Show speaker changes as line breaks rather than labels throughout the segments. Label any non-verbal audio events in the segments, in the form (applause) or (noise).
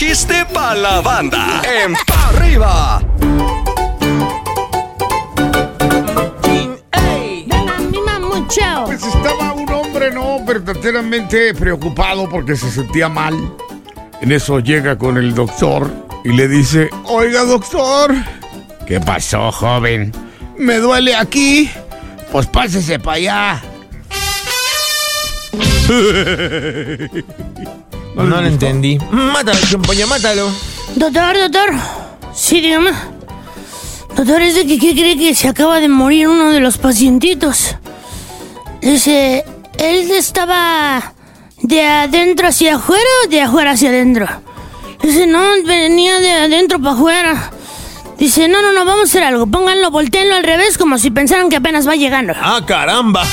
chiste para la banda. En pa arriba.
Pues estaba un hombre, ¿no? Verdaderamente preocupado porque se sentía mal. En eso llega con el doctor y le dice, oiga doctor, ¿qué pasó, joven? Me duele aquí. Pues pásese para allá. (laughs)
No, lo entendí. Mátalo, chumpollo, mátalo.
Doctor, doctor. Sí, dígame. Doctor, es de que ¿qué cree que se acaba de morir uno de los pacientitos? Dice, él estaba de adentro hacia afuera o de afuera hacia adentro. Dice, no, venía de adentro para afuera. Dice, no, no, no, vamos a hacer algo. Pónganlo, volteenlo al revés como si pensaran que apenas va llegando.
¡Ah, caramba!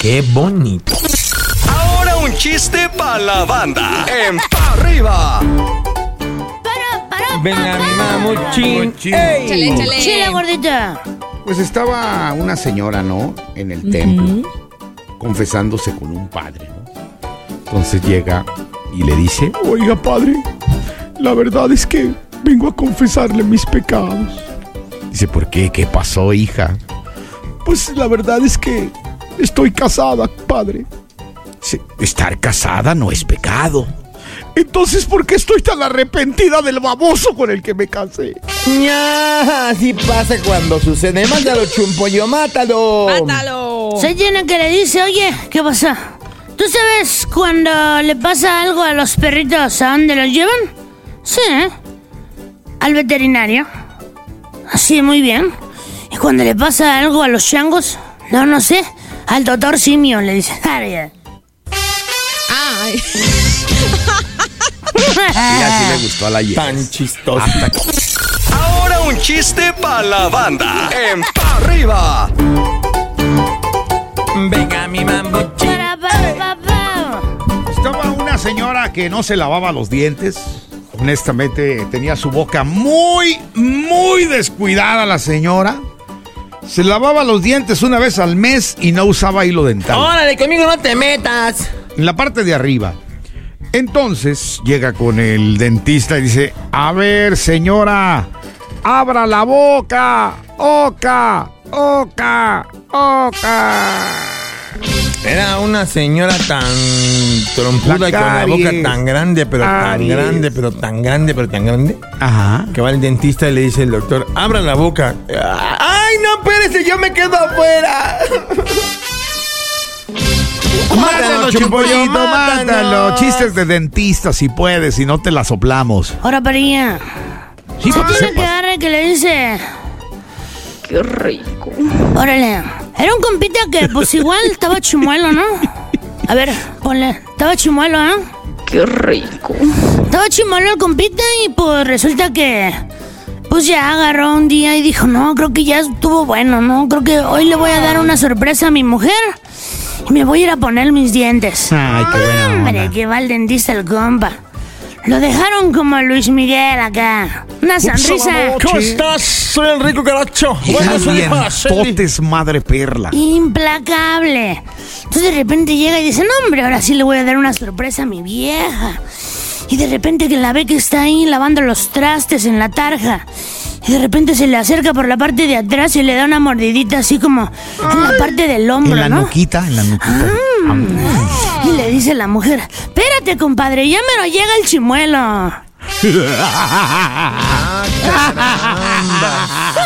¡Qué bonito!
Ahora un chiste para la banda. En pa arriba.
Para, para,
Venga, mi mamuchín.
Chale, chale.
Chile, gordita.
Pues estaba una señora, ¿no? En el templo, confesándose con un padre, ¿no? Entonces llega y le dice, oiga padre, la verdad es que vengo a confesarle mis pecados. Dice, ¿por qué? ¿Qué pasó, hija? Pues la verdad es que estoy casada, padre. Dice, estar casada no es pecado. Entonces, ¿por qué estoy tan arrepentida del baboso con el que me casé?
Ya, así pasa cuando sucede. Mátalo, chumpollo, mátalo.
¡Mátalo!
Se llena que le dice, oye, ¿qué pasa? ¿Tú sabes cuando le pasa algo a los perritos, a dónde los llevan? Sí, ¿eh? Al veterinario. Así, muy bien. ¿Y cuando le pasa algo a los changos? No, no sé. Al doctor simio le dice. (laughs) "Ay,
Ay,
Y así le gustó a la hija.
Tan chistoso.
Ahora un chiste para la banda. En pa arriba.
Venga, mi
pa.
Estaba una señora que no se lavaba los dientes. Honestamente, tenía su boca muy, muy descuidada la señora. Se lavaba los dientes una vez al mes y no usaba hilo dental.
Órale, conmigo no te metas.
En la parte de arriba. Entonces llega con el dentista y dice, a ver señora, abra la boca, oca, oca, oca.
Era una señora tan trompuda y con la boca tan grande, pero tan grande, pero tan grande, pero tan grande.
Ajá.
Que va el dentista y le dice el doctor, abra la boca. ¡Ay, no, espérese, yo me quedo afuera!
Mátalo, chimpollito, mátalo. Chistes de dentista si puedes, si no te la soplamos.
Ahora para allá.
Sí, para que
Tiene que agarre que le dice.
qué rico.
Órale. Era un compita que, pues igual, estaba chimuelo, ¿no? A ver, ponle. Estaba chimuelo, ¿eh?
Qué rico.
Estaba chimuelo el compita y pues resulta que. Pues ya agarró un día y dijo, no, creo que ya estuvo bueno, ¿no? Creo que hoy le voy a dar una sorpresa a mi mujer y me voy a ir a poner mis dientes.
Ay, qué buena
Hombre,
onda.
que va el dentista el compa. Lo dejaron como Luis Miguel acá. Una sonrisa
¿Cómo estás? Soy Caracho. Soy para hacerle-
dientotes, madre perla.
implacable. Entonces de repente llega y dice, no hombre, ahora sí le voy a dar una sorpresa a mi vieja. Y de repente que la ve que está ahí lavando los trastes en la tarja. Y de repente se le acerca por la parte de atrás y le da una mordidita así como en la parte del hombro,
En la
¿no?
nuquita, en la nuquita.
Y le dice la mujer, espérate compadre, ya me lo llega el chimuelo. (laughs) (laughs)